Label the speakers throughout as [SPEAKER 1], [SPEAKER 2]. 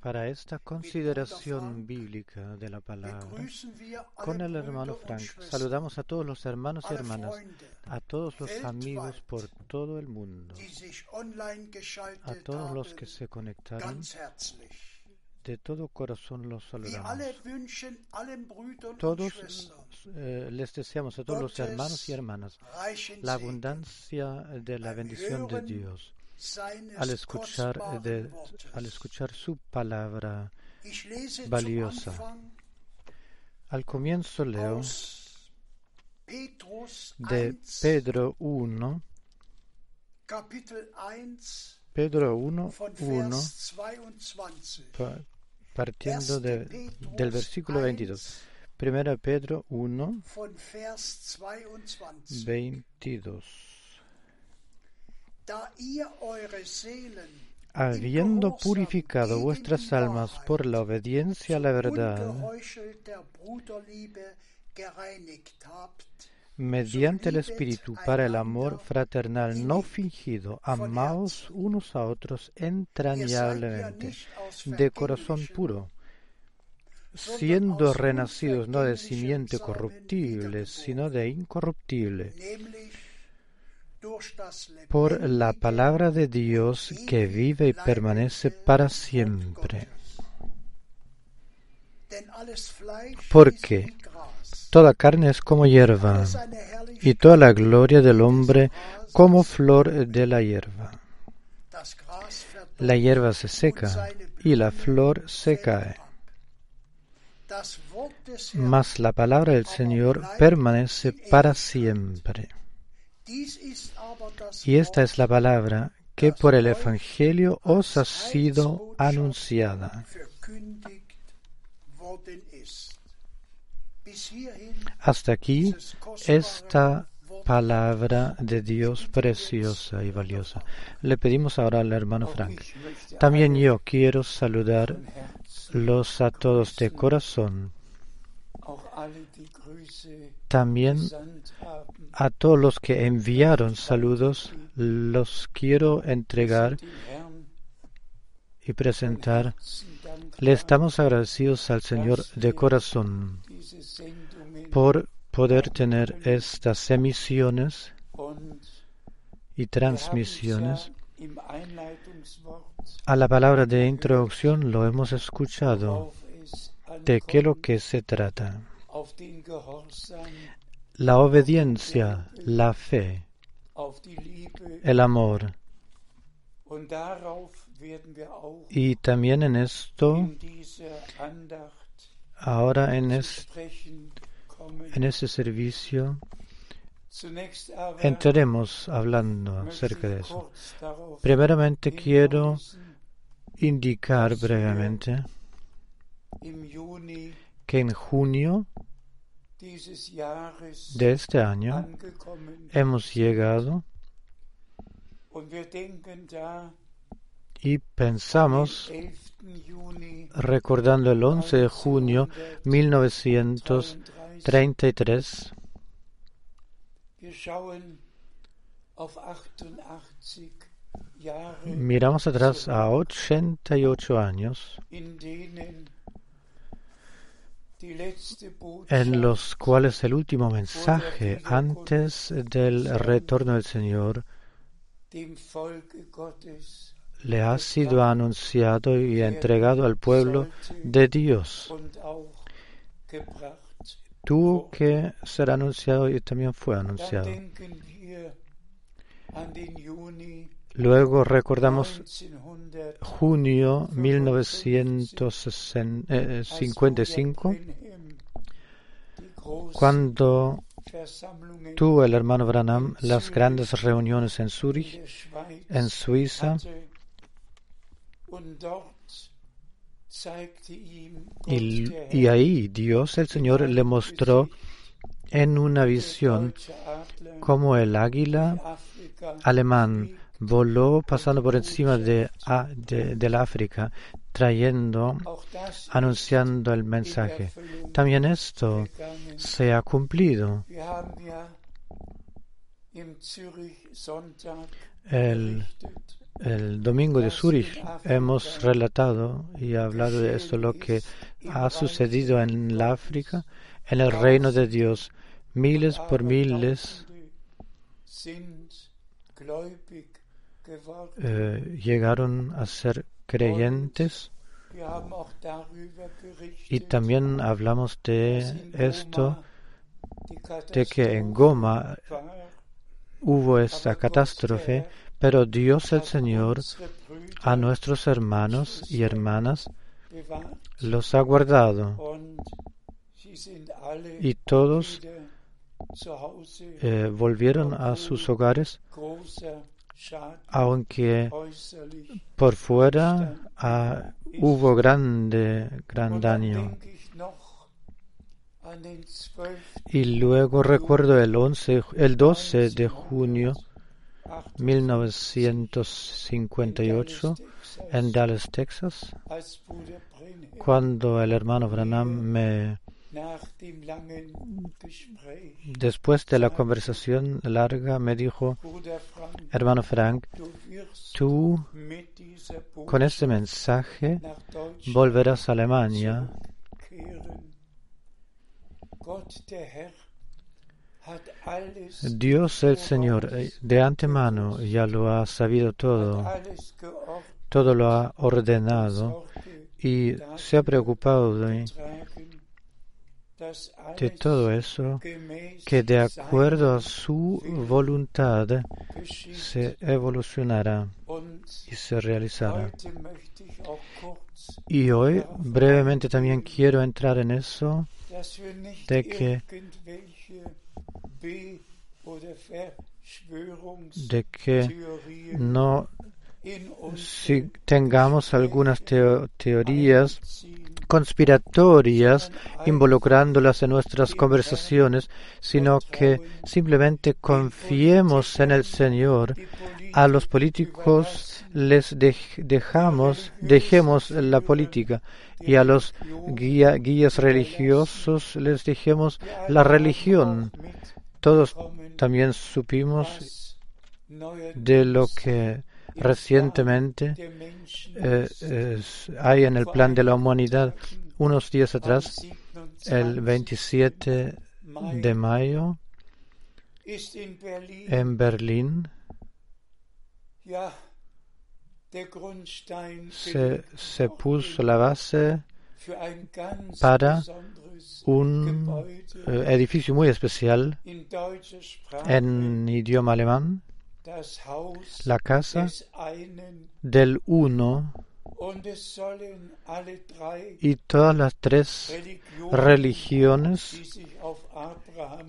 [SPEAKER 1] para esta consideración bíblica de la palabra con el hermano Frank. Saludamos a todos los hermanos y hermanas, a todos los amigos por todo el mundo, a todos los que se conectaron. De todo corazón los saludamos. Todos eh, les deseamos a todos los hermanos y hermanas la abundancia de la bendición de Dios al escuchar, de, al escuchar su palabra valiosa. Al comienzo leo de Pedro 1, Pedro 1, 1, partiendo de, del versículo 22. Primera Pedro 1, 22 habiendo purificado vuestras almas por la obediencia a la verdad, mediante el Espíritu para el amor fraternal no fingido, amaos unos a otros entrañablemente, de corazón puro, siendo renacidos no de simiente corruptible, sino de incorruptible por la palabra de Dios que vive y permanece para siempre. Porque toda carne es como hierba, y toda la gloria del hombre como flor de la hierba. La hierba se seca y la flor se cae. Mas la palabra del Señor permanece para siempre. Y esta es la palabra que por el Evangelio os ha sido anunciada. Hasta aquí esta palabra de Dios preciosa y valiosa. Le pedimos ahora al hermano Frank. También yo quiero saludarlos a todos de corazón. También a todos los que enviaron saludos los quiero entregar y presentar. Le estamos agradecidos al Señor de corazón por poder tener estas emisiones y transmisiones. A la palabra de introducción lo hemos escuchado. ¿De qué lo que se trata? La obediencia, la fe, el amor. Y también en esto, ahora en, en ese servicio, entraremos hablando acerca de eso. Primeramente quiero indicar brevemente que en junio de este año hemos llegado y pensamos, recordando el 11 de junio 1933, miramos atrás a 88 años en los cuales el último mensaje antes del retorno del Señor le ha sido anunciado y entregado al pueblo de Dios. Tuvo que ser anunciado y también fue anunciado. Luego recordamos junio 1955, cuando tuvo el hermano Branham las grandes reuniones en Zurich, en Suiza, y, y ahí Dios, el Señor, le mostró en una visión como el águila alemán voló pasando por encima de, de, África, trayendo, anunciando el mensaje. También esto se ha cumplido. El, el domingo de Zurich hemos relatado y hablado de esto, lo que ha sucedido en la África, en el reino de Dios. Miles por miles eh, llegaron a ser creyentes. Y también hablamos de esto, de que en Goma hubo esta catástrofe, pero Dios el Señor a nuestros hermanos y hermanas los ha guardado. Y todos eh, volvieron a sus hogares, aunque por fuera ah, hubo grande, gran daño. Y luego recuerdo el, 11, el 12 de junio 1958 en Dallas, Texas, cuando el hermano Branham me Después de la conversación larga me dijo, hermano Frank, tú con este mensaje volverás a Alemania. Dios el Señor de antemano ya lo ha sabido todo, todo lo ha ordenado y se ha preocupado de de todo eso que de acuerdo a su voluntad se evolucionará y se realizará. Y hoy brevemente también quiero entrar en eso de que de que no si tengamos algunas teorías conspiratorias involucrándolas en nuestras conversaciones, sino que simplemente confiemos en el Señor. A los políticos les dejamos, dejemos la política y a los guías religiosos les dejemos la religión. Todos también supimos de lo que recientemente eh, hay en el plan de la humanidad unos días atrás, el 27 de mayo, en Berlín, se, se puso la base para un eh, edificio muy especial en idioma alemán la casa del uno y todas las tres religiones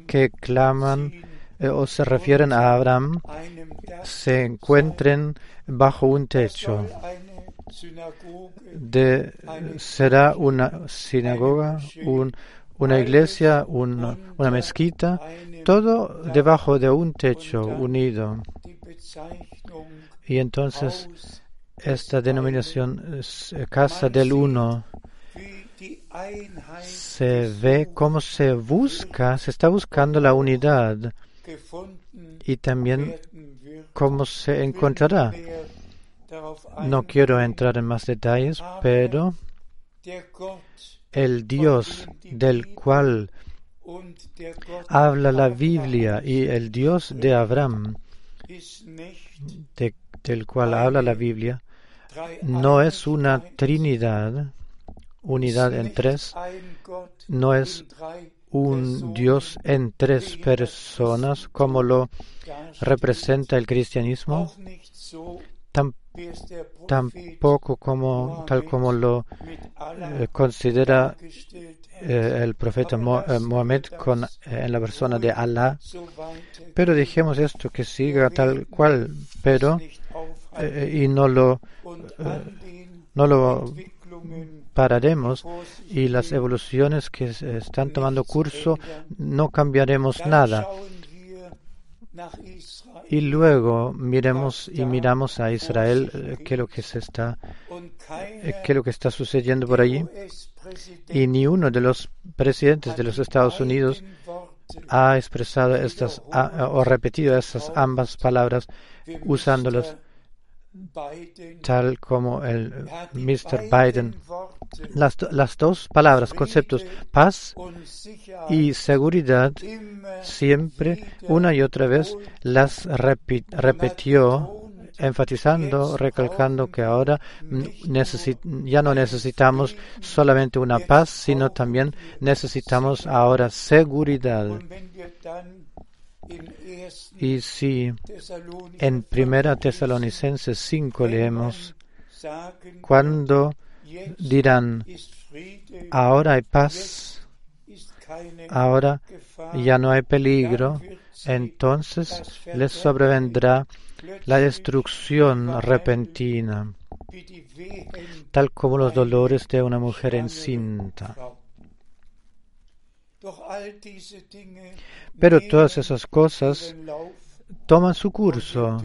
[SPEAKER 1] que claman eh, o se refieren a Abraham se encuentren bajo un techo. De, será una sinagoga, un, una iglesia, una mezquita, todo debajo de un techo unido. Y entonces esta denominación Casa del Uno se ve cómo se busca, se está buscando la unidad y también cómo se encontrará. No quiero entrar en más detalles, pero el Dios del cual habla la Biblia y el Dios de Abraham del cual habla la Biblia no es una Trinidad, unidad en tres, no es un Dios en tres personas como lo representa el cristianismo, tampoco como tal como lo eh, considera eh, el profeta eh, Mohammed con, en la persona de Allah. Pero dijimos esto que siga tal cual, pero y no lo no lo pararemos y las evoluciones que están tomando curso no cambiaremos nada y luego miremos y miramos a Israel eh, qué es lo que se está eh, qué lo que está sucediendo por allí y ni uno de los presidentes de los Estados Unidos ha expresado estas o repetido estas ambas palabras usándolas tal como el Mr. Biden. Las, las dos palabras, conceptos, paz y seguridad, siempre una y otra vez las repitió enfatizando, recalcando que ahora ya no necesitamos solamente una paz, sino también necesitamos ahora seguridad. Y si en Primera Tesalonicenses 5 leemos, cuando dirán, ahora hay paz, ahora ya no hay peligro, entonces les sobrevendrá la destrucción repentina, tal como los dolores de una mujer encinta. Pero todas esas cosas toman su curso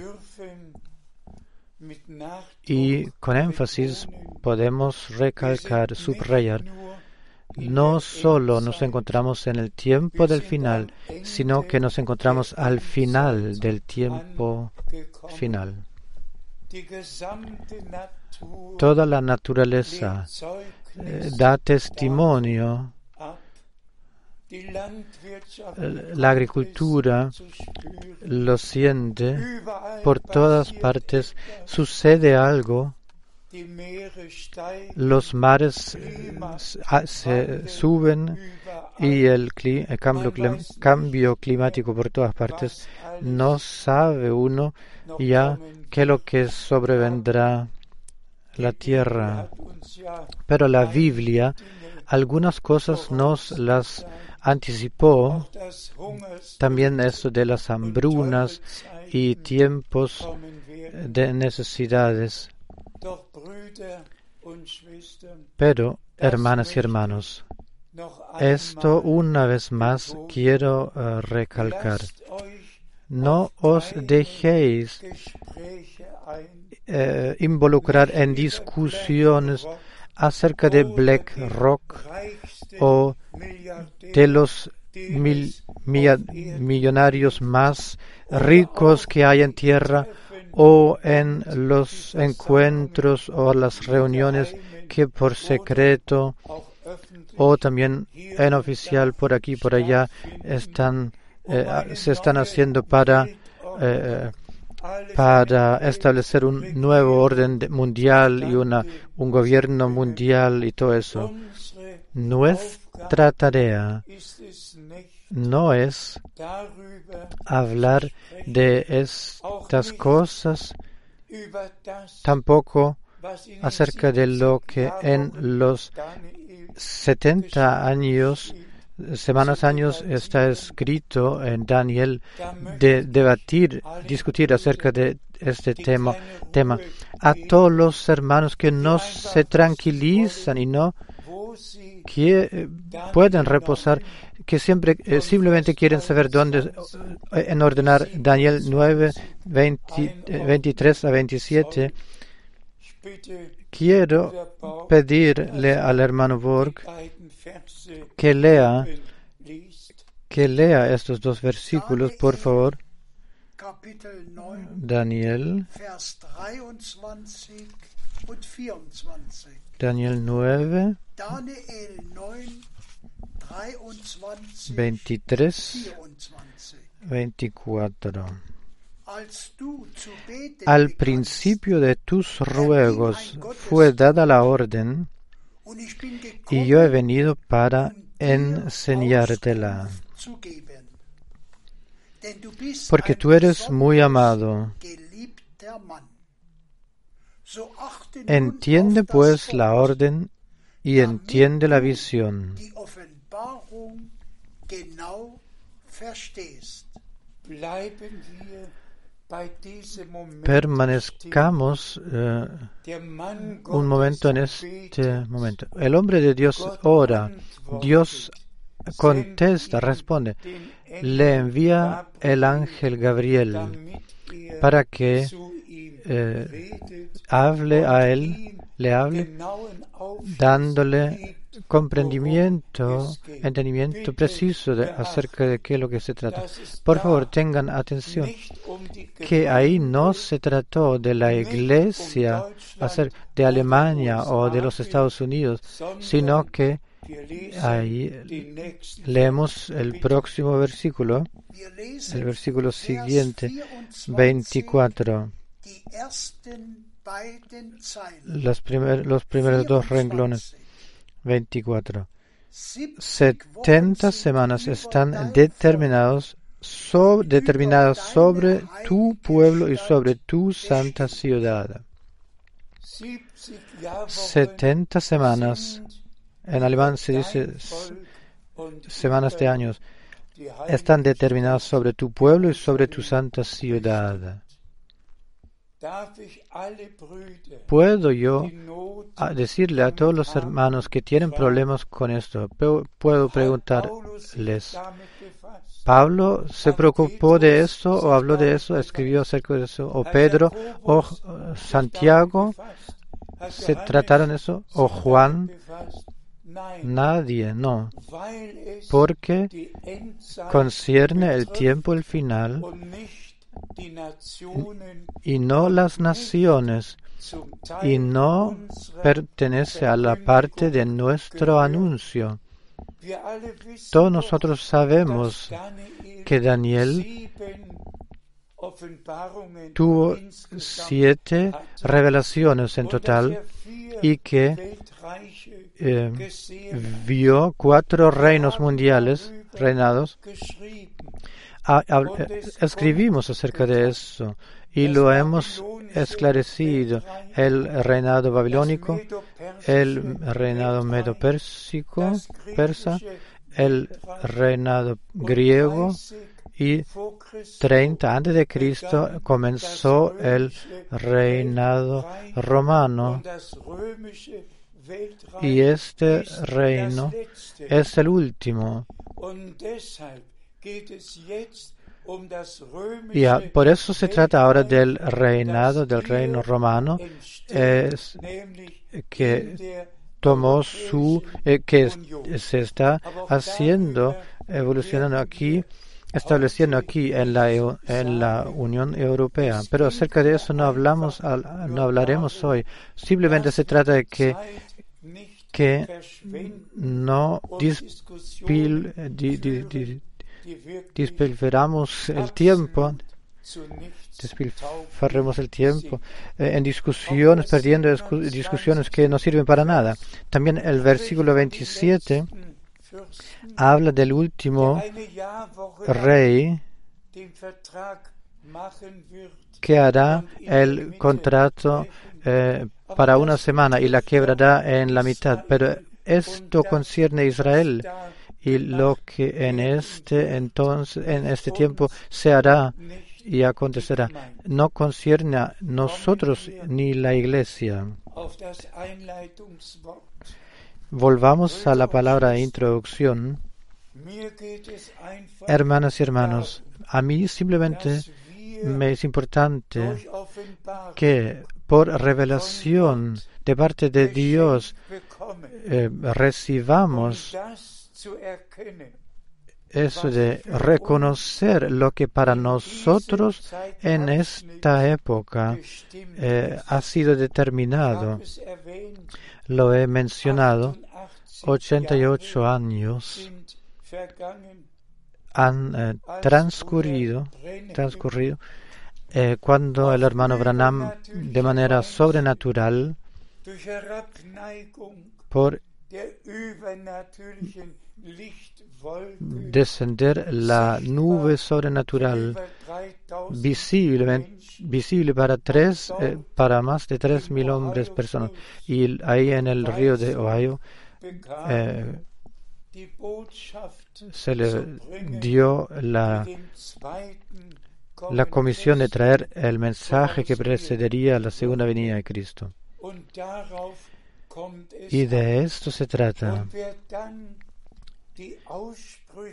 [SPEAKER 1] y con énfasis podemos recalcar, subrayar, no solo nos encontramos en el tiempo del final, sino que nos encontramos al final del tiempo final. Toda la naturaleza eh, da testimonio la agricultura lo siente, por todas partes sucede algo, los mares se suben y el, cambio, cambio climático por todas partes, no sabe uno ya qué es lo que sobrevendrá la tierra. Pero la Biblia algunas cosas nos las anticipó también esto de las hambrunas y tiempos de necesidades. Pero, hermanas y hermanos, esto una vez más quiero eh, recalcar. No os dejéis eh, involucrar en discusiones acerca de BlackRock o de los millonarios más ricos que hay en tierra o en los encuentros o las reuniones que por secreto o también en oficial por aquí por allá están eh, se están haciendo para eh, para establecer un nuevo orden mundial y una, un gobierno mundial y todo eso. Nuestra tarea no es hablar de estas cosas, tampoco acerca de lo que en los 70 años semanas, años está escrito en Daniel de debatir, discutir acerca de este tema, tema. A todos los hermanos que no se tranquilizan y no que pueden reposar, que siempre eh, simplemente quieren saber dónde eh, en ordenar Daniel 9, 23 a 27. Quiero pedirle al hermano Borg que lea, que lea estos dos versículos, por favor. Daniel, Daniel 9, 23, 24. Al principio de tus ruegos fue dada la orden y yo he venido para enseñártela. Porque tú eres muy amado. Entiende pues la orden y entiende la visión. Permanezcamos eh, un momento en este momento. El hombre de Dios ora, Dios contesta, responde, le envía el ángel Gabriel para que eh, hable a él, le hable, dándole comprendimiento, entendimiento preciso acerca de qué es lo que se trata. Por favor, tengan atención que ahí no se trató de la iglesia de Alemania o de los Estados Unidos, sino que ahí leemos el próximo versículo, el versículo siguiente, 24 los, primeros dos renglones. 24. 70 semanas están determinados determinadas sobre tu pueblo y sobre tu santa ciudad. 70 semanas, en alemán se dice semanas de años, están determinadas sobre tu pueblo y sobre tu santa ciudad. ¿Puedo yo decirle a todos los hermanos que tienen problemas con esto? Puedo preguntarles, ¿Pablo se preocupó de esto o habló de eso, escribió acerca de eso? ¿O Pedro o Santiago se trataron eso? ¿O Juan? Nadie, no. Porque concierne el tiempo, el final y no las naciones, y no pertenece a la parte de nuestro anuncio. Todos nosotros sabemos que Daniel tuvo siete revelaciones en total y que eh, vio cuatro reinos mundiales reinados escribimos acerca de eso y lo hemos esclarecido. El reinado babilónico, el reinado medo-pérsico, persa, el reinado griego y 30 antes de Cristo comenzó el reinado romano y este reino es el último y por eso se trata ahora del reinado del reino romano, es que tomó su, eh, que se está haciendo, evolucionando aquí, estableciendo aquí en la, en la Unión Europea. Pero acerca de eso no hablamos, no hablaremos hoy. Simplemente se trata de que que no dispil, despilfarramos el tiempo, despilfarremos el tiempo eh, en discusiones, perdiendo discusiones que no sirven para nada. También el versículo 27 habla del último rey que hará el contrato eh, para una semana y la quebrará en la mitad. Pero esto concierne a Israel y lo que en este entonces, en este tiempo se hará y acontecerá, no concierne a nosotros ni la iglesia. Volvamos a la palabra introducción. Hermanas y hermanos, a mí simplemente me es importante que por revelación de parte de Dios eh, recibamos eso de reconocer lo que para nosotros en esta época eh, ha sido determinado. Lo he mencionado, 88 años han eh, transcurrido, transcurrido eh, cuando el hermano Branham de manera sobrenatural por descender la nube sobrenatural visible, visible para tres, eh, para más de tres mil hombres personas. Y ahí en el río de Ohio eh, se le dio la, la comisión de traer el mensaje que precedería la segunda venida de Cristo. Y de esto se trata.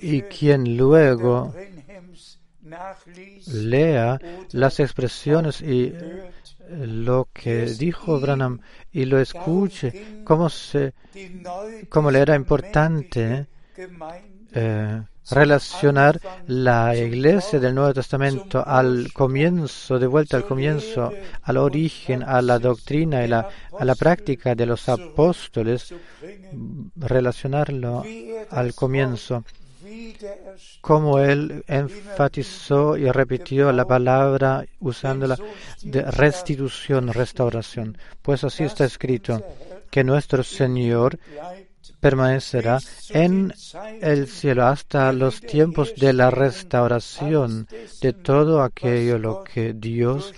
[SPEAKER 1] Y quien luego lea las expresiones y lo que dijo Branham y lo escuche, cómo, se, cómo le era importante eh, relacionar la iglesia del Nuevo Testamento al comienzo, de vuelta al comienzo, al origen, a la doctrina y la, a la práctica de los apóstoles, relacionarlo al comienzo como él enfatizó y repitió la palabra usándola de restitución, restauración. Pues así está escrito, que nuestro Señor permanecerá en el cielo hasta los tiempos de la restauración de todo aquello lo que Dios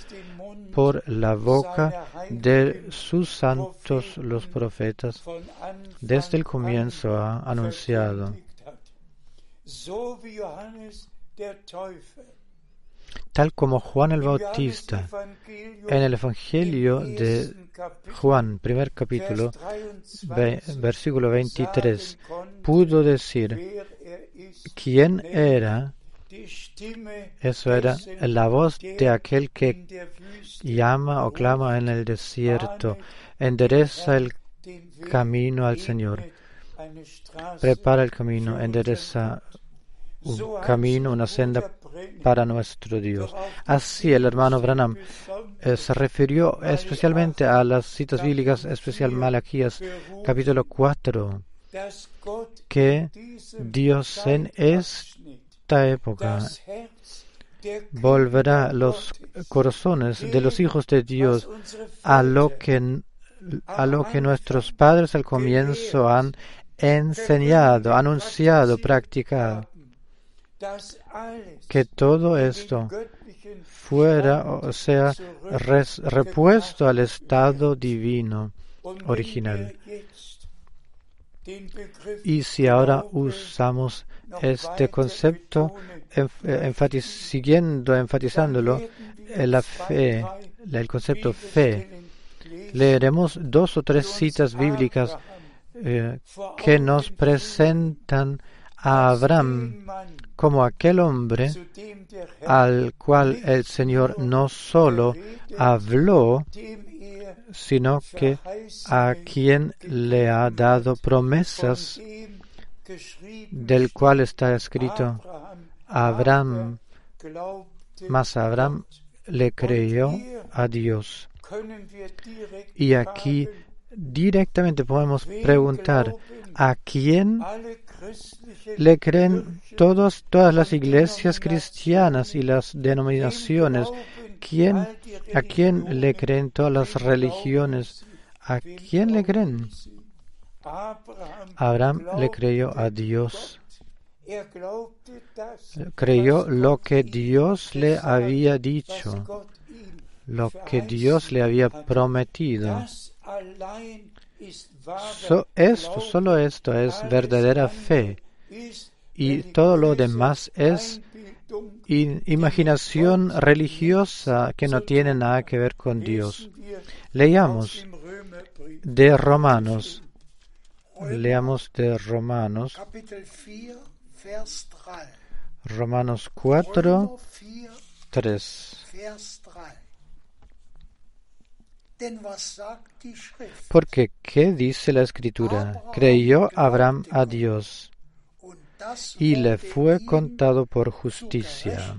[SPEAKER 1] por la boca de sus santos los profetas desde el comienzo ha anunciado tal como Juan el Bautista en el Evangelio de Juan, primer capítulo, versículo 23, pudo decir quién era, eso era la voz de aquel que llama o clama en el desierto, endereza el camino al Señor, prepara el camino, endereza un camino, una senda para nuestro Dios. Así el hermano Branham eh, se refirió especialmente a las citas bíblicas, especial Malaquías capítulo 4, que Dios en esta época volverá los corazones de los hijos de Dios a lo que a lo que nuestros padres al comienzo han enseñado, anunciado, practicado que todo esto fuera, o sea, repuesto al estado divino original. Y si ahora usamos este concepto, siguiendo enfatizándolo, la fe, el concepto fe, leeremos dos o tres citas bíblicas eh, que nos presentan a Abraham como aquel hombre al cual el Señor no solo habló, sino que a quien le ha dado promesas, del cual está escrito, Abraham, mas Abraham le creyó a Dios. Y aquí directamente podemos preguntar, ¿a quién le creen todas las iglesias cristianas y las denominaciones. ¿Quién, ¿A quién le creen todas las religiones? ¿A quién le creen? Abraham le creyó a Dios. Creyó lo que Dios le había dicho, lo que Dios le había prometido esto, solo esto es verdadera fe y todo lo demás es imaginación religiosa que no tiene nada que ver con Dios. Leamos de Romanos. Leamos de Romanos. Romanos 4, 3. Porque, ¿qué dice la escritura? Creyó Abraham a Dios y le fue contado por justicia.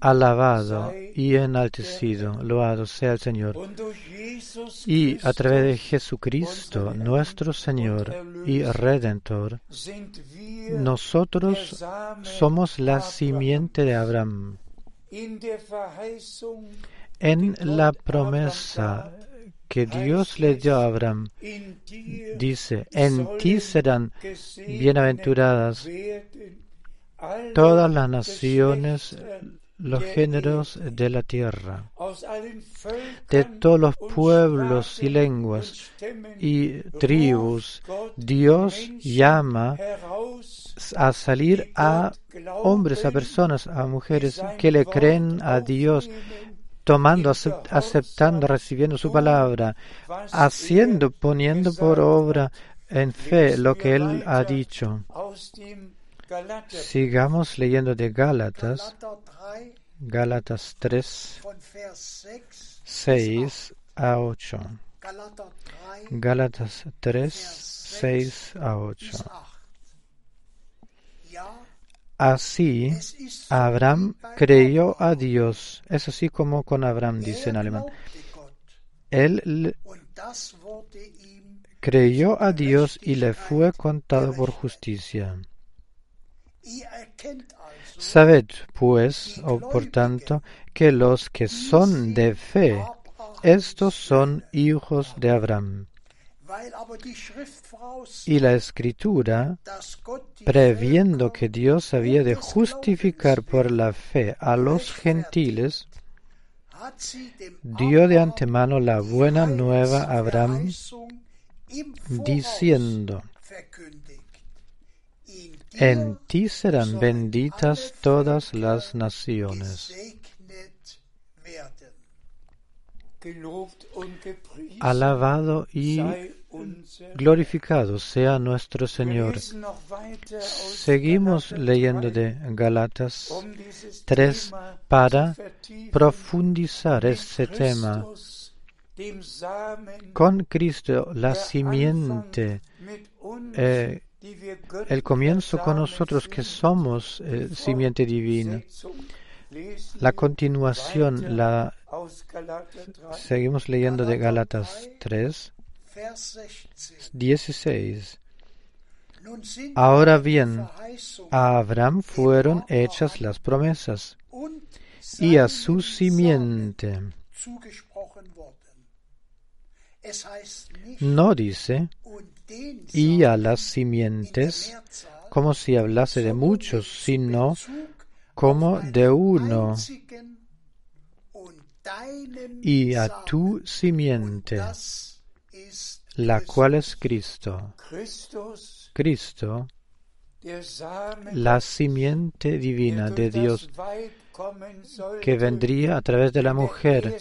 [SPEAKER 1] Alabado y enaltecido, loado sea el Señor. Y a través de Jesucristo, nuestro Señor y Redentor, nosotros somos la simiente de Abraham. En la promesa que Dios le dio a Abraham, dice, en ti serán bienaventuradas todas las naciones, los géneros de la tierra, de todos los pueblos y lenguas y tribus, Dios llama a salir a hombres, a personas, a mujeres que le creen a Dios, tomando, aceptando, recibiendo su palabra, haciendo, poniendo por obra en fe lo que él ha dicho. Sigamos leyendo de Gálatas, Gálatas 3, 6 a 8. Gálatas 3, 6 a 8. Así, Abraham creyó a Dios. Es así como con Abraham, dice en alemán. Él creyó a Dios y le fue contado por justicia. Sabed, pues, o por tanto, que los que son de fe, estos son hijos de Abraham. Y la escritura, previendo que Dios había de justificar por la fe a los gentiles, dio de antemano la buena nueva a Abraham, diciendo, en ti serán benditas todas las naciones. Alabado y glorificado sea nuestro Señor. Seguimos leyendo de Galatas 3 para profundizar este tema. Con Cristo, la simiente, eh, el comienzo con nosotros que somos eh, simiente divina. La continuación, la seguimos leyendo de Gálatas 3, 16. Ahora bien, a Abraham fueron hechas las promesas y a su simiente. No dice y a las simientes como si hablase de muchos, sino como de uno y a tu simiente, la cual es Cristo. Cristo, la simiente divina de Dios que vendría a través de la mujer,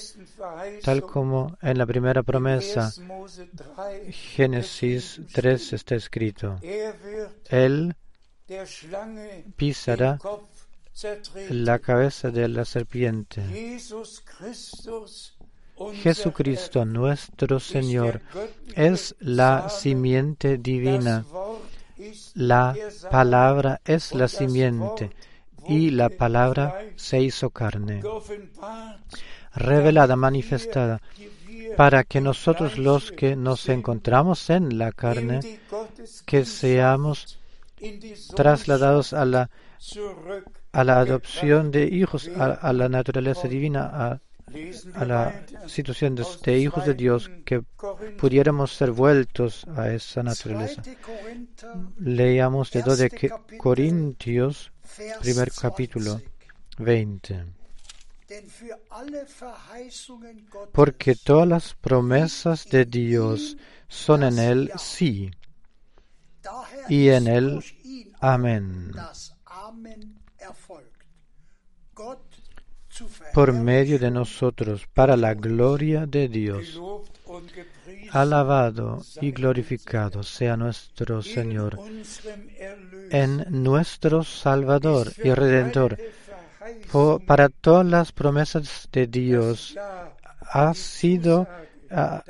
[SPEAKER 1] tal como en la primera promesa, Génesis 3 está escrito. Él pisará la cabeza de la serpiente. Jesucristo nuestro Señor es la simiente divina. La palabra es la simiente y la palabra se hizo carne, revelada, manifestada, para que nosotros los que nos encontramos en la carne, que seamos trasladados a la, a la adopción de hijos, a, la naturaleza divina, a, a la situación de, hijos de Dios, que pudiéramos ser vueltos a esa naturaleza. Leamos de 2 de Corintios, primer capítulo 20. Porque todas las promesas de Dios son en Él sí y en Él amén. Por medio de nosotros, para la gloria de Dios. Alabado y glorificado sea nuestro Señor en nuestro Salvador y Redentor. para todas las promesas de Dios ha sido ah,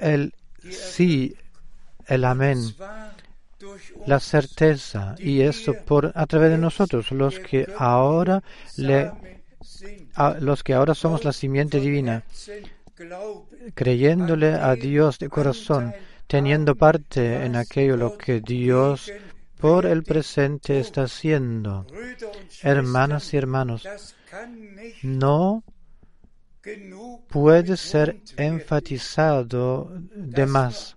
[SPEAKER 1] el sí, el amén, la certeza y eso por a través de nosotros los que ahora le los que ahora somos la simiente divina creyéndole a Dios de corazón, teniendo parte en aquello lo que Dios por el presente está haciendo. Hermanas y hermanos, no puede ser enfatizado de más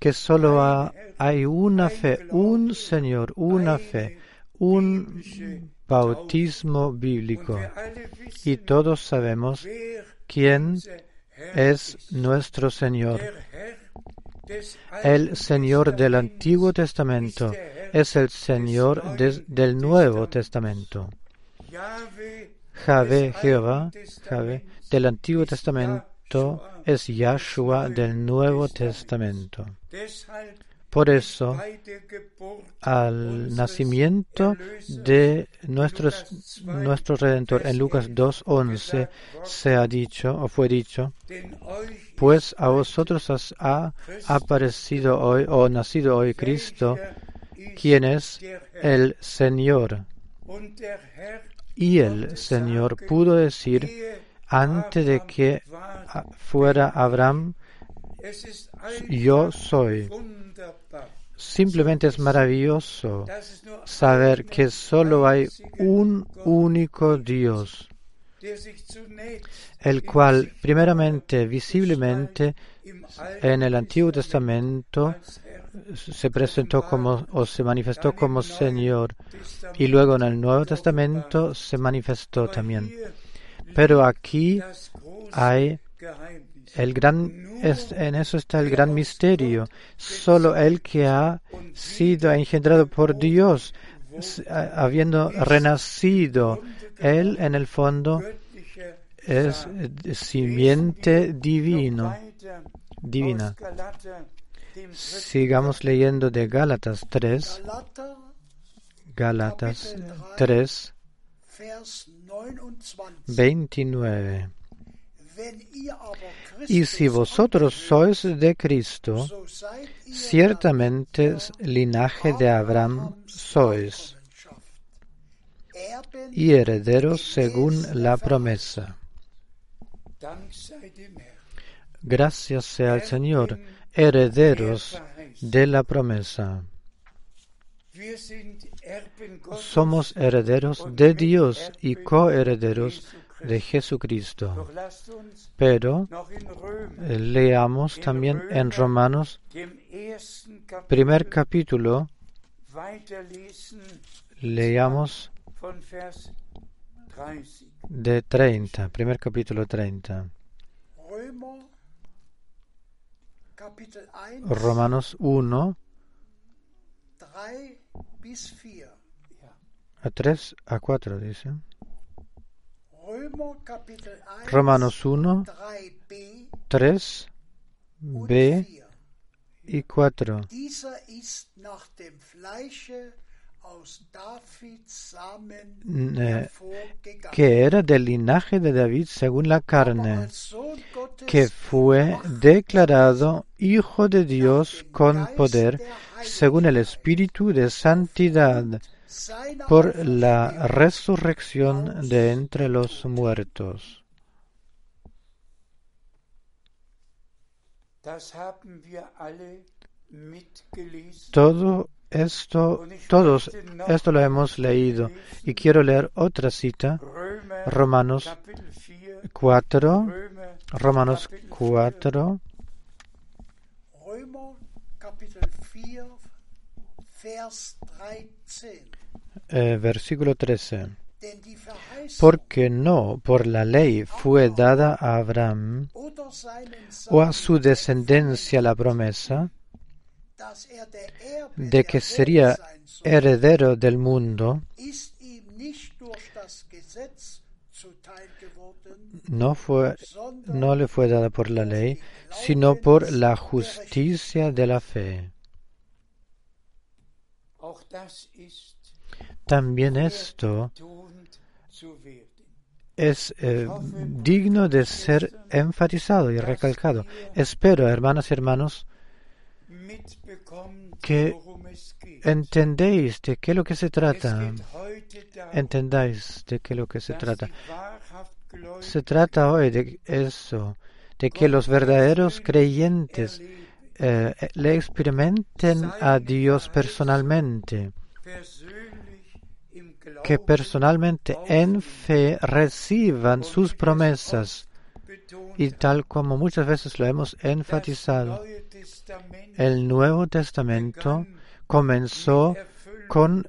[SPEAKER 1] que solo hay una fe, un Señor, una fe, un bautismo bíblico. Y todos sabemos quién es nuestro Señor. El Señor del Antiguo Testamento es el Señor del Nuevo Testamento. Jave, Jehová, del Antiguo Testamento es Yahshua del Nuevo Testamento. Por eso, al nacimiento de nuestro, Redentor en Lucas 2.11 se ha dicho, o fue dicho, pues a vosotros ha aparecido hoy, o nacido hoy Cristo, quien es el Señor. Y el Señor pudo decir, antes de que fuera Abraham, yo soy. Simplemente es maravilloso saber que solo hay un único Dios, el cual primeramente, visiblemente, en el Antiguo Testamento se presentó como o se manifestó como Señor y luego en el Nuevo Testamento se manifestó también. Pero aquí hay el gran, en eso está el gran misterio. Solo el que ha sido engendrado por Dios, habiendo renacido, él en el fondo es simiente divino, divina. Sigamos leyendo de Gálatas 3. Gálatas 3, 29. Y si vosotros sois de Cristo, ciertamente linaje de Abraham sois y herederos según la promesa. Gracias sea al Señor, herederos de la promesa. Somos herederos de Dios y coherederos de Jesucristo. Pero eh, leamos también en Romanos, primer capítulo, leamos de 30, primer capítulo 30. Romanos 1, a 3 a 4 dice. Romanos 1, 3, B y 4. que era del linaje de David según la carne, que fue declarado Hijo de Dios con poder según el Espíritu de Santidad por la resurrección de entre los muertos. Todo esto, todos esto lo hemos leído. Y quiero leer otra cita, Romanos 4, Romanos 4, eh, versículo 13. Porque no por la ley fue dada a Abraham o a su descendencia la promesa de que sería heredero del mundo, no, fue, no le fue dada por la ley, sino por la justicia de la fe. También esto es eh, digno de ser enfatizado y recalcado. Espero, hermanas y hermanos, que entendéis de qué es lo que se trata. Entendáis de qué es lo que se trata. Se trata hoy de eso, de que los verdaderos creyentes eh, le experimenten a Dios personalmente, que personalmente en fe reciban sus promesas. Y tal como muchas veces lo hemos enfatizado, el Nuevo Testamento comenzó con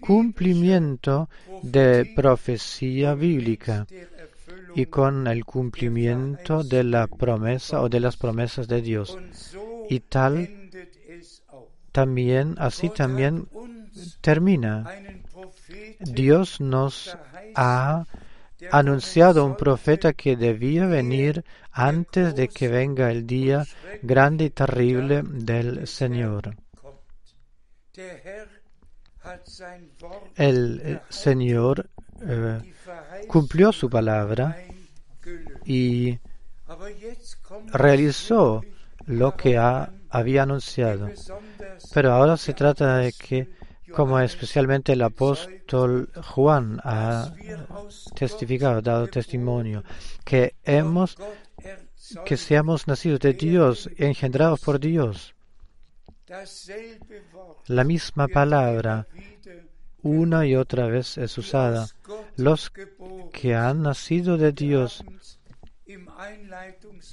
[SPEAKER 1] cumplimiento de profecía bíblica y con el cumplimiento de la promesa o de las promesas de Dios. Y tal también, así también termina. Dios nos ha anunciado un profeta que debía venir antes de que venga el día grande y terrible del Señor. El eh, Señor eh, cumplió su palabra y realizó lo que había anunciado. Pero ahora se trata de que, como especialmente el apóstol Juan ha testificado, dado testimonio, que hemos, que seamos nacidos de Dios, engendrados por Dios. La misma palabra una y otra vez es usada. Los que han nacido de Dios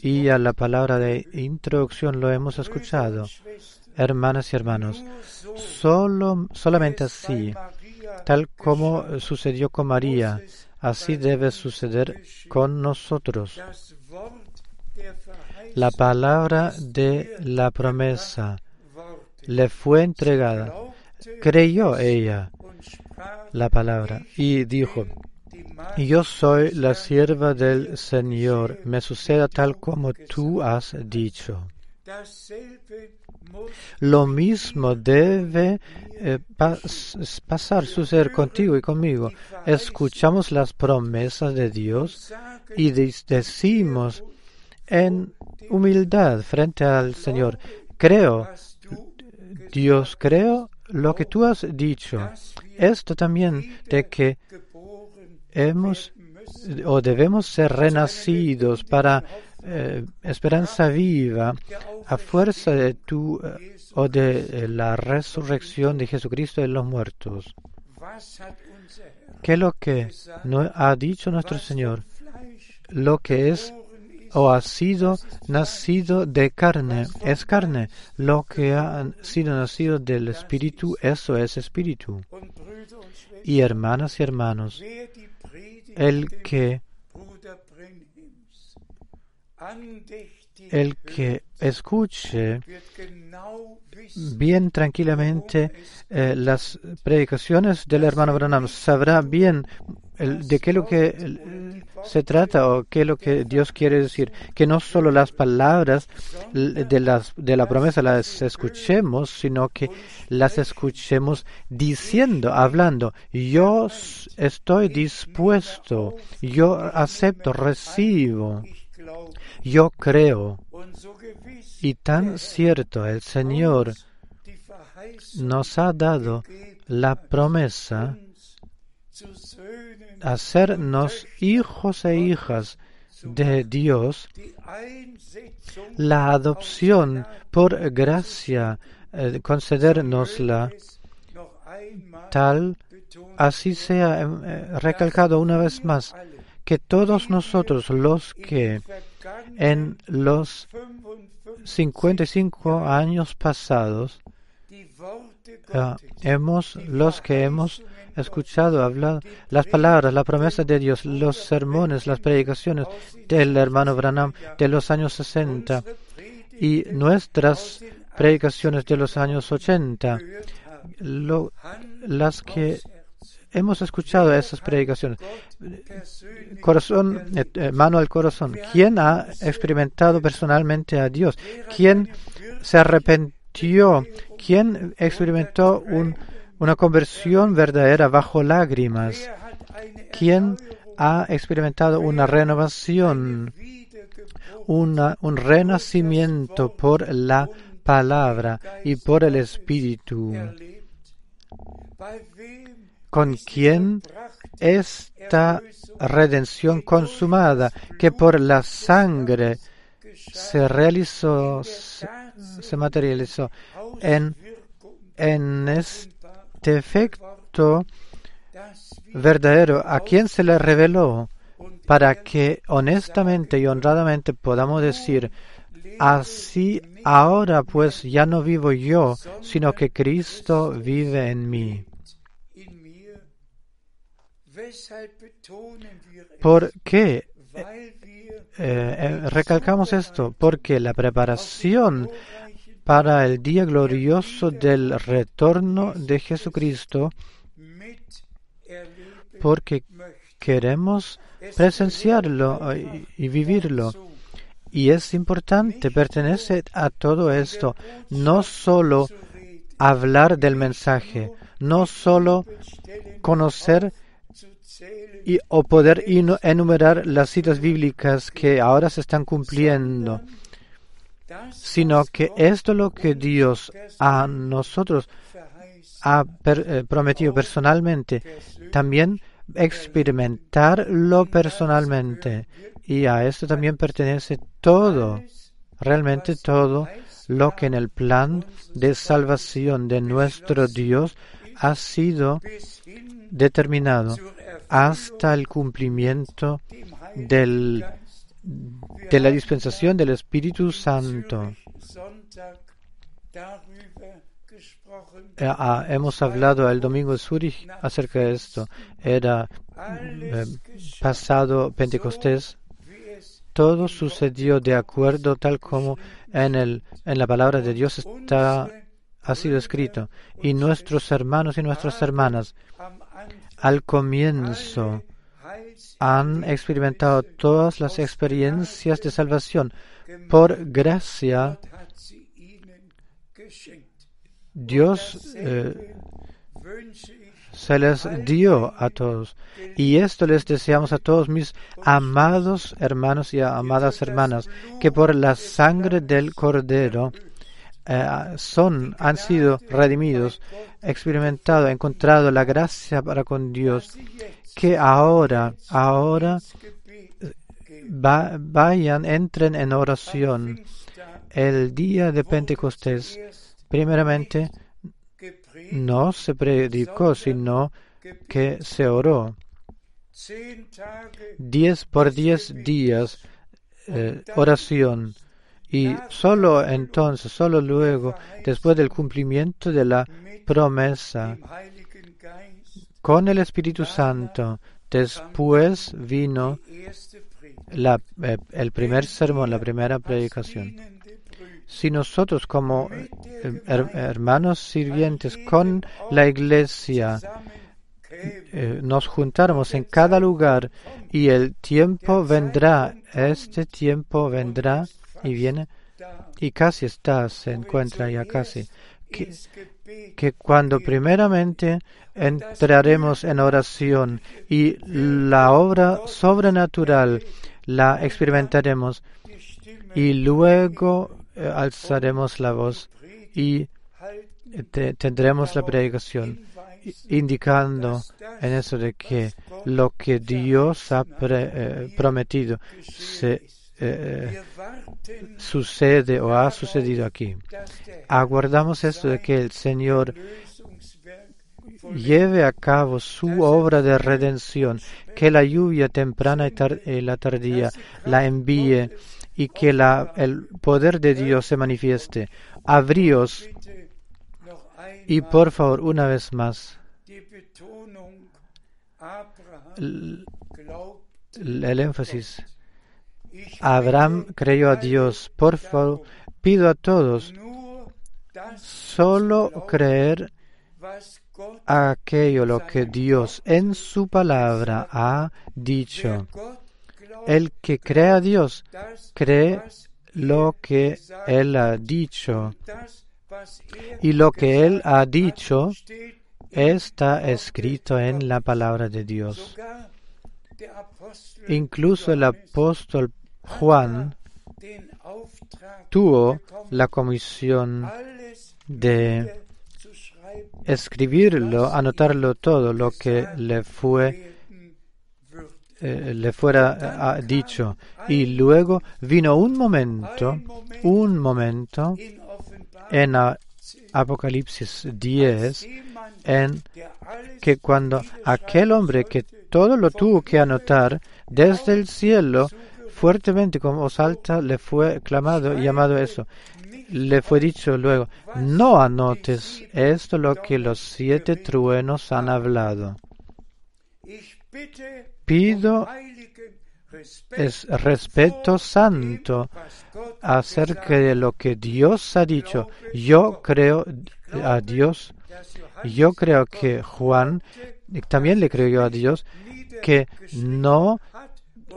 [SPEAKER 1] y a la palabra de introducción lo hemos escuchado. Hermanas y hermanos, solo, solamente así, tal como sucedió con María, así debe suceder con nosotros. La palabra de la promesa le fue entregada. Creyó ella la palabra y dijo, yo soy la sierva del Señor, me suceda tal como tú has dicho. Lo mismo debe eh, pasar, suceder contigo y conmigo. Escuchamos las promesas de Dios y decimos en humildad frente al Señor, creo, Dios, creo lo que tú has dicho. Esto también de que hemos o debemos ser renacidos para eh, esperanza viva a fuerza de tu eh, o de eh, la resurrección de Jesucristo de los muertos. ¿Qué es lo que ha dicho nuestro Señor? Lo que es o ha sido nacido de carne es carne. Lo que ha sido nacido del Espíritu, eso es Espíritu. Y hermanas y hermanos, el que el que escuche bien tranquilamente eh, las predicaciones del hermano Branham sabrá bien de qué es lo que se trata o qué es lo que Dios quiere decir. Que no solo las palabras de, las, de la promesa las escuchemos, sino que las escuchemos diciendo, hablando, yo estoy dispuesto, yo acepto, recibo, yo creo. Y tan cierto el Señor nos ha dado la promesa hacernos hijos e hijas de Dios, la adopción por gracia, eh, concedernosla tal, así sea eh, recalcado una vez más, que todos nosotros los que en los 55 años pasados eh, hemos los que hemos escuchado, hablado las palabras, la promesa de Dios, los sermones, las predicaciones del hermano Branham de los años 60 y nuestras predicaciones de los años 80, las que hemos escuchado esas predicaciones. Corazón, eh, mano al corazón. ¿Quién ha experimentado personalmente a Dios? ¿Quién se arrepintió? ¿Quién experimentó un una conversión verdadera bajo lágrimas. ¿Quién ha experimentado una renovación, un renacimiento por la palabra y por el Espíritu? ¿Con quién esta redención consumada que por la sangre se realizó, se, materializó en, en este este efecto verdadero, ¿a quién se le reveló? Para que honestamente y honradamente podamos decir, así ahora pues ya no vivo yo, sino que Cristo vive en mí. ¿Por qué eh, eh, recalcamos esto? Porque la preparación para el día glorioso del retorno de Jesucristo, porque queremos presenciarlo y, vivirlo. Y es importante, pertenece a todo esto, no solo hablar del mensaje, no solo conocer y, o poder enumerar las citas bíblicas que ahora se están cumpliendo, sino que esto es lo que Dios a nosotros ha eh, prometido personalmente, también experimentarlo personalmente. Y a esto también pertenece todo, realmente todo lo que en el plan de salvación de nuestro Dios ha sido determinado hasta el cumplimiento del, de la dispensación del Espíritu Santo. Eh, ah, hemos hablado el domingo de Zurich acerca de esto. Era eh, pasado Pentecostés. Todo sucedió de acuerdo tal como en, el, en la palabra de Dios está, ha sido escrito. Y nuestros hermanos y nuestras hermanas al comienzo han experimentado todas las experiencias de salvación por gracia Dios eh, se les dio a todos. Y esto les deseamos a todos mis amados hermanos y amadas hermanas, que por la sangre del Cordero eh, son, han sido redimidos, experimentado, encontrado la gracia para con Dios, que ahora, ahora vayan, entren en oración el día de Pentecostés Primeramente, no se predicó, sino que se oró. Diez por diez días eh, oración. Y solo entonces, solo luego, después del cumplimiento de la promesa con el Espíritu Santo, después vino eh, el primer sermón, la primera predicación. Si nosotros como eh, hermanos sirvientes con la iglesia eh, nos juntáramos en cada lugar y el tiempo vendrá, este tiempo vendrá y viene y casi está, se encuentra ya casi, que, que cuando primeramente entraremos en oración y la obra sobrenatural la experimentaremos y luego eh, alzaremos la voz y tendremos la predicación indicando en eso de que lo que Dios ha eh, prometido se eh, sucede o ha sucedido aquí. Aguardamos esto de que el Señor lleve a cabo su obra de redención, que la lluvia temprana y la tardía la envíe y que el poder de Dios se manifieste. Abríos y por favor, una vez más, el énfasis. Abraham creyó a Dios. Por favor, pido a todos solo creer aquello lo que Dios en su palabra ha dicho. El que cree a Dios cree lo que Él ha dicho. Y lo que Él ha dicho está escrito en la palabra de Dios. Incluso el apóstol Juan tuvo la comisión de escribirlo, anotarlo todo lo que le fue eh, le fuera eh, dicho. Y luego vino un momento, un momento en Apocalipsis 10, en que cuando aquel hombre que todo lo tuvo que anotar desde el cielo, fuertemente como salta, le fue clamado llamado eso. Le fue dicho luego, no anotes esto lo que los siete truenos han hablado pido es respeto santo acerca de lo que Dios ha dicho. Yo creo a Dios. Yo creo que Juan también le creyó a Dios que no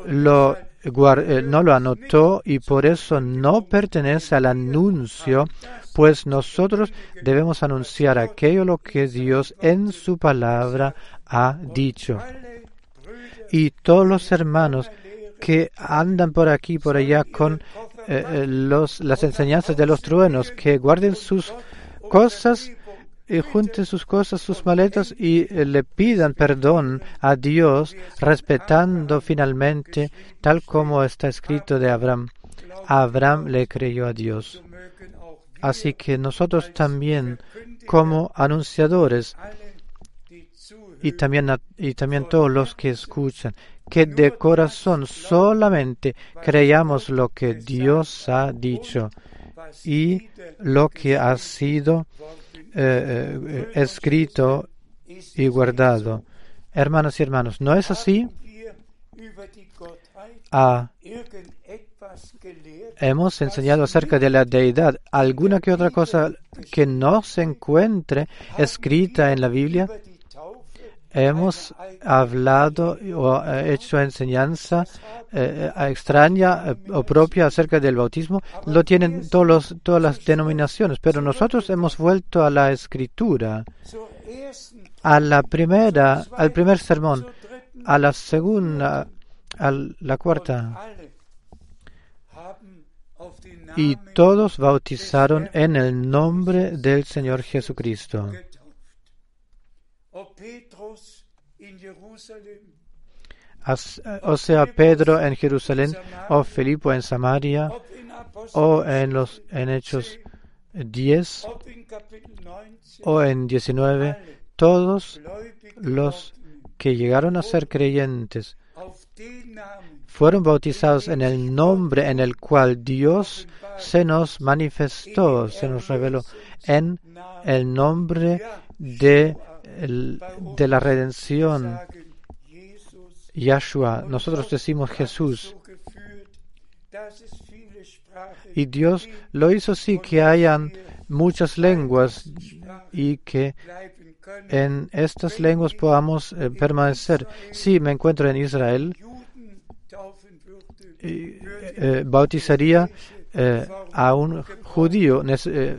[SPEAKER 1] lo, no lo anotó y por eso no pertenece al anuncio, pues nosotros debemos anunciar aquello lo que Dios en su palabra ha dicho. Y todos los hermanos que andan por aquí por allá con eh, eh, los, las enseñanzas de los truenos, que guarden sus cosas y junten sus cosas, sus maletas y eh, le pidan perdón a Dios, respetando finalmente tal como está escrito de Abraham. Abraham le creyó a Dios. Así que nosotros también, como anunciadores, y también, y también todos los que escuchan, que de corazón solamente creamos lo que Dios ha dicho y lo que ha sido eh, eh, escrito y guardado. Hermanos y hermanos, ¿no es así? Ah, hemos enseñado acerca de la deidad. ¿Alguna que otra cosa que no se encuentre escrita en la Biblia? Hemos hablado o hecho enseñanza eh, eh, extraña eh, o propia acerca del bautismo, lo tienen todos todas las denominaciones, pero nosotros hemos vuelto a la escritura, a la primera, al primer sermón, a la segunda, a la cuarta. Y todos bautizaron en el nombre del Señor Jesucristo o sea Pedro en Jerusalén, o Filipo en Samaria, o en los en Hechos 10, o en 19, todos los que llegaron a ser creyentes fueron bautizados en el nombre en el cual Dios se nos manifestó, se nos reveló, en el nombre de de la redención, Yahshua, nosotros decimos Jesús. Y Dios lo hizo así que hayan muchas lenguas y que en estas lenguas podamos eh, permanecer. Si me encuentro en Israel, eh, bautizaría eh, a un judío,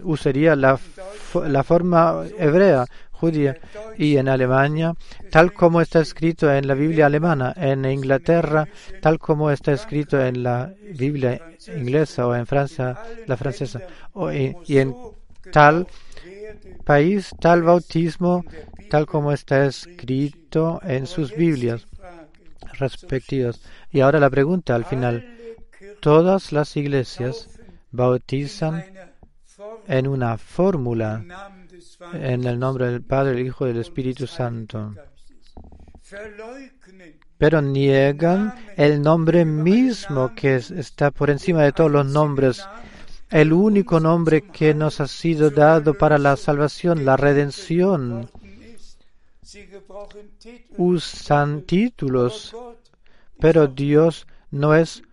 [SPEAKER 1] usaría la, la forma hebrea, judía y en Alemania, tal como está escrito en la Biblia alemana, en Inglaterra, tal como está escrito en la Biblia inglesa o en Francia, la francesa, y, en tal país, tal bautismo, tal como está escrito en sus Biblias respectivas. Y ahora la pregunta al final, todas las iglesias bautizan en una fórmula en el nombre del Padre, el Hijo y del Espíritu Santo. Pero niegan el nombre mismo que está por encima de todos los nombres, el único nombre que nos ha sido dado para la salvación, la redención. Usan títulos, pero Dios no es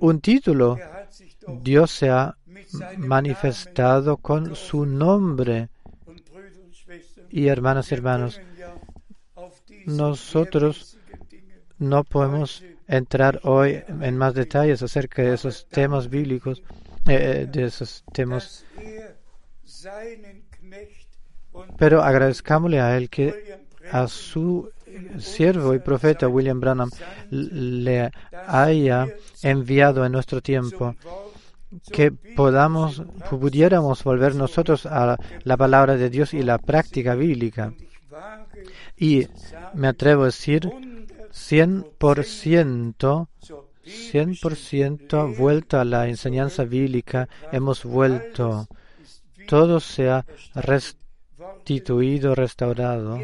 [SPEAKER 1] un título. Dios se ha manifestado con su nombre y hermanas y hermanos, nosotros no podemos entrar hoy en más detalles acerca de esos temas bíblicos, eh, eh, de esos temas, pero agradezcámosle a él que a su siervo y profeta William Branham le haya enviado en nuestro tiempo que podamos, pudiéramos volver nosotros a la palabra de Dios y la práctica bíblica. Y me atrevo a decir, 100%, 100% vuelto a la enseñanza bíblica, hemos vuelto. Todo se ha restituido, restaurado.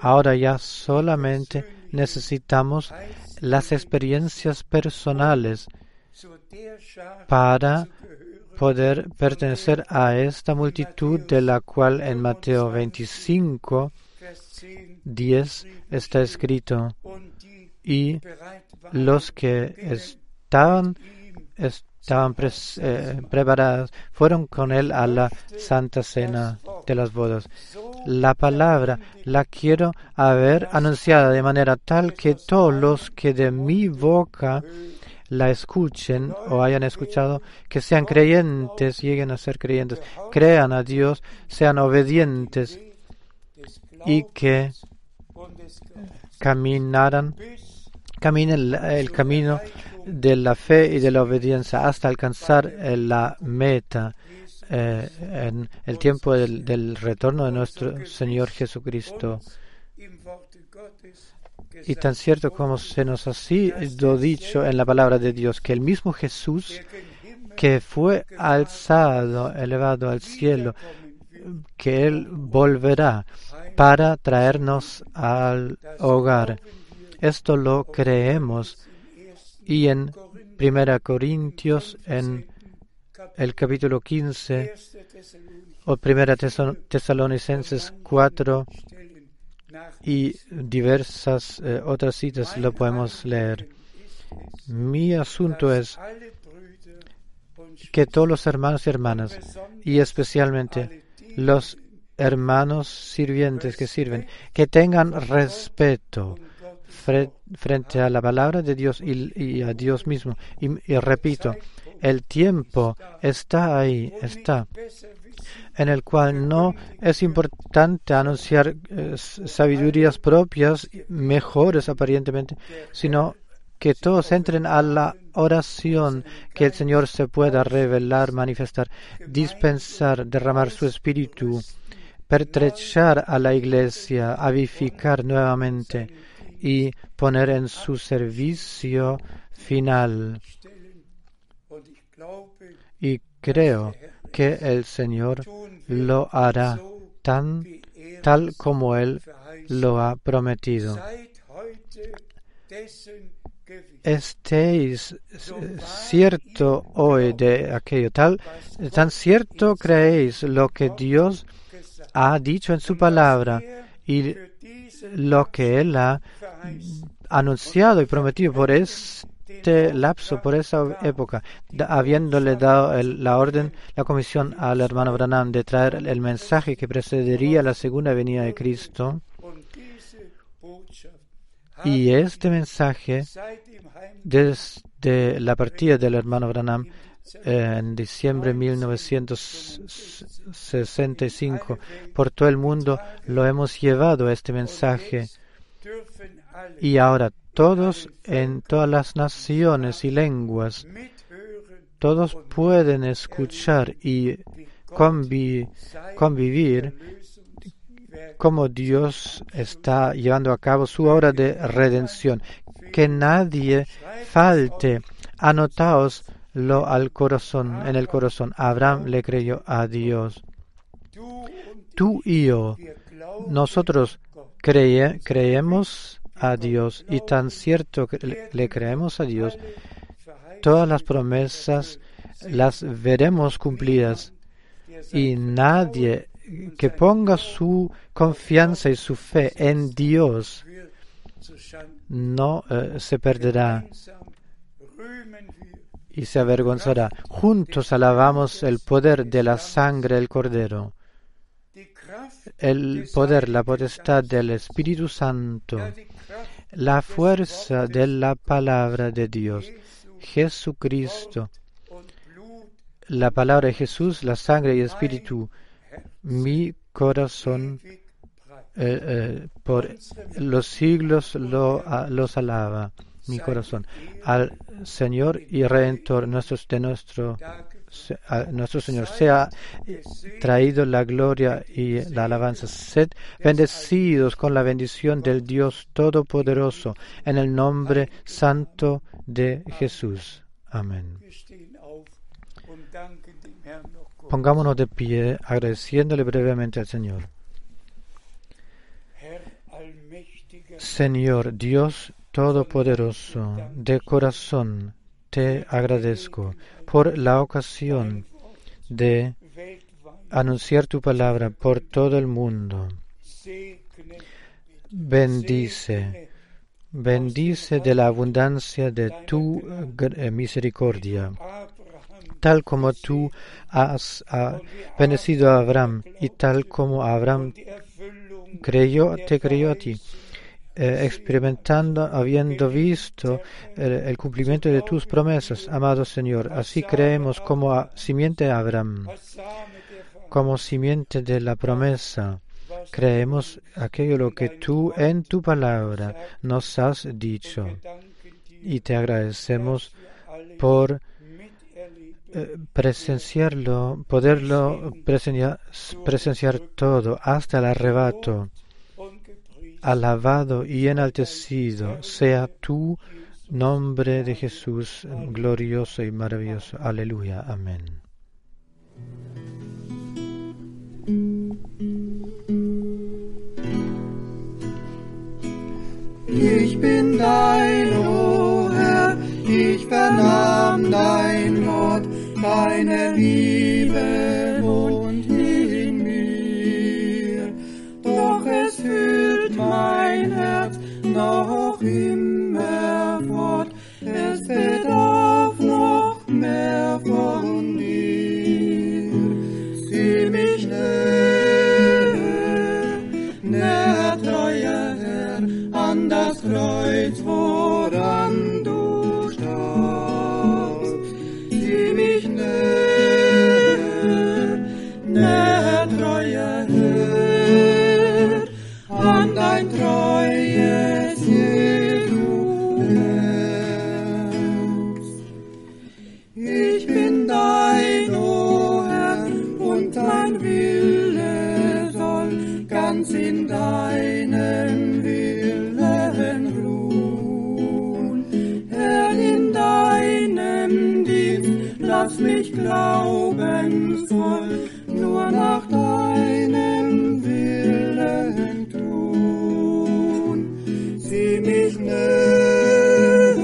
[SPEAKER 1] Ahora ya solamente necesitamos las experiencias personales para poder pertenecer a esta multitud de la cual en Mateo 25, 10 está escrito, y los que estaban, estaban eh, preparados fueron con él a la Santa Cena. de las bodas. La palabra la quiero haber anunciada de manera tal que todos los que de mi boca la escuchen o hayan escuchado, que sean creyentes, lleguen a ser creyentes, crean a Dios, sean obedientes y que caminaran, caminen el camino de la fe y de la obediencia hasta alcanzar la meta eh, en el tiempo del, retorno de nuestro Señor Jesucristo. Y tan cierto como se nos ha sido dicho en la palabra de Dios, que el mismo Jesús que fue alzado, elevado al cielo, que Él volverá para traernos al hogar. Esto lo creemos y en Primera Corintios, en el capítulo 15, o Primera Tesalonicenses 4 y diversas eh, otras citas lo podemos leer. Mi asunto es que todos los hermanos y hermanas, y especialmente los hermanos sirvientes que sirven, que tengan respeto frente a la palabra de Dios y, a Dios mismo. Y, repito, el tiempo está ahí, está, en el cual no es importante anunciar eh, sabidurías propias, mejores aparentemente, sino que todos entren a la oración, que el Señor se pueda revelar, manifestar, dispensar, derramar su espíritu, pertrechar a la iglesia, avificar nuevamente y poner en su servicio final. Y creo que el Señor lo hará tan tal como Él lo ha prometido. Estéis cierto hoy de aquello, tal, tan cierto creéis lo que Dios ha dicho en su palabra y lo que Él ha anunciado y prometido por este lapso, por esa época, habiéndole dado la orden, la comisión al hermano Branham de traer el mensaje que precedería la segunda venida de Cristo. Y este mensaje, desde la partida del hermano Branham, en diciembre de 1965 por todo el mundo lo hemos llevado este mensaje y ahora todos en todas las naciones y lenguas todos pueden escuchar y convivir como Dios está llevando a cabo su obra de redención. Que nadie falte. Anotaos lo al corazón, en el corazón. Abraham le creyó a Dios. Tú y yo, nosotros creemos a Dios y tan cierto que le creemos a Dios, todas las promesas las veremos cumplidas y nadie que ponga su confianza y su fe en Dios no eh, se perderá y se avergonzará. Juntos alabamos el poder de la sangre del Cordero, el poder, la potestad del Espíritu Santo, la fuerza de la palabra de Dios, Jesucristo, la palabra de Jesús, la sangre y el Espíritu, mi corazón eh, eh, por los siglos lo, los alaba mi corazón. Al Señor y Redentor nuestro, de nuestro, nuestro Señor. Sea traído la gloria y la alabanza. Sed bendecidos con la bendición del Dios Todopoderoso en el nombre santo de Jesús. Amén. Pongámonos de pie agradeciéndole brevemente al Señor. Señor Dios Todopoderoso, de corazón te agradezco por la ocasión de anunciar tu palabra por todo el mundo. Bendice, bendice de la abundancia de tu eh, misericordia tal como tú has bendecido a Abraham y tal como Abraham creyó, te creyó a ti. Eh, experimentando, habiendo visto el, el, cumplimiento de tus promesas, amado Señor. Así creemos como a, simiente de Abraham, como simiente de la promesa. Creemos aquello lo que tú en tu palabra nos has dicho y te agradecemos por eh, presenciarlo, poderlo presenciar todo hasta el arrebato. Alabado y enaltecido sea tu nombre de Jesús, glorioso y maravilloso. Aleluya. Amén.
[SPEAKER 2] Ich bin dein, o Herr, ich vernahm dein Wort, deine Liebe mein Herz noch immer fort, es bedarf noch mehr von dir. Sieh mich näher, näher, treuer Herr, an das Kreuz, woran glaubensvoll nur nach deinem Willen tun. Sieh mich näher,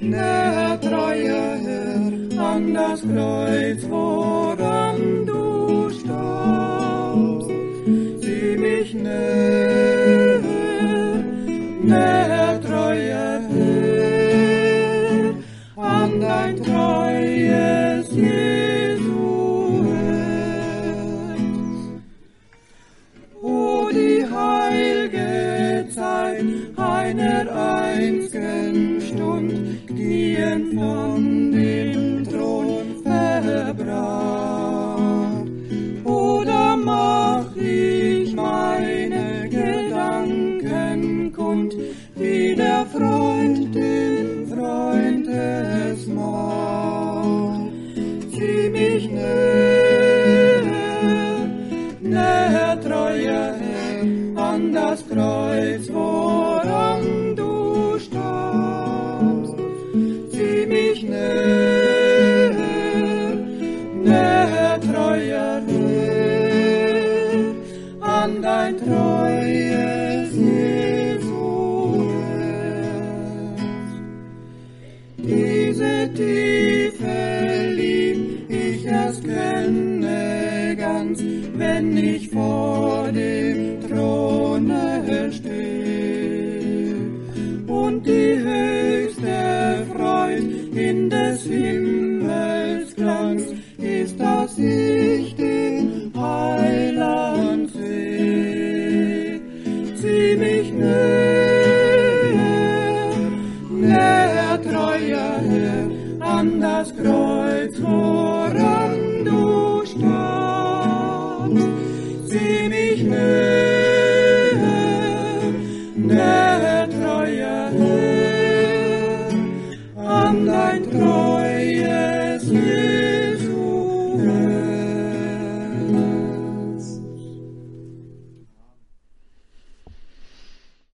[SPEAKER 2] näher, treuer Herr, an das Kreuz, woran du starbst. Sieh mich näher,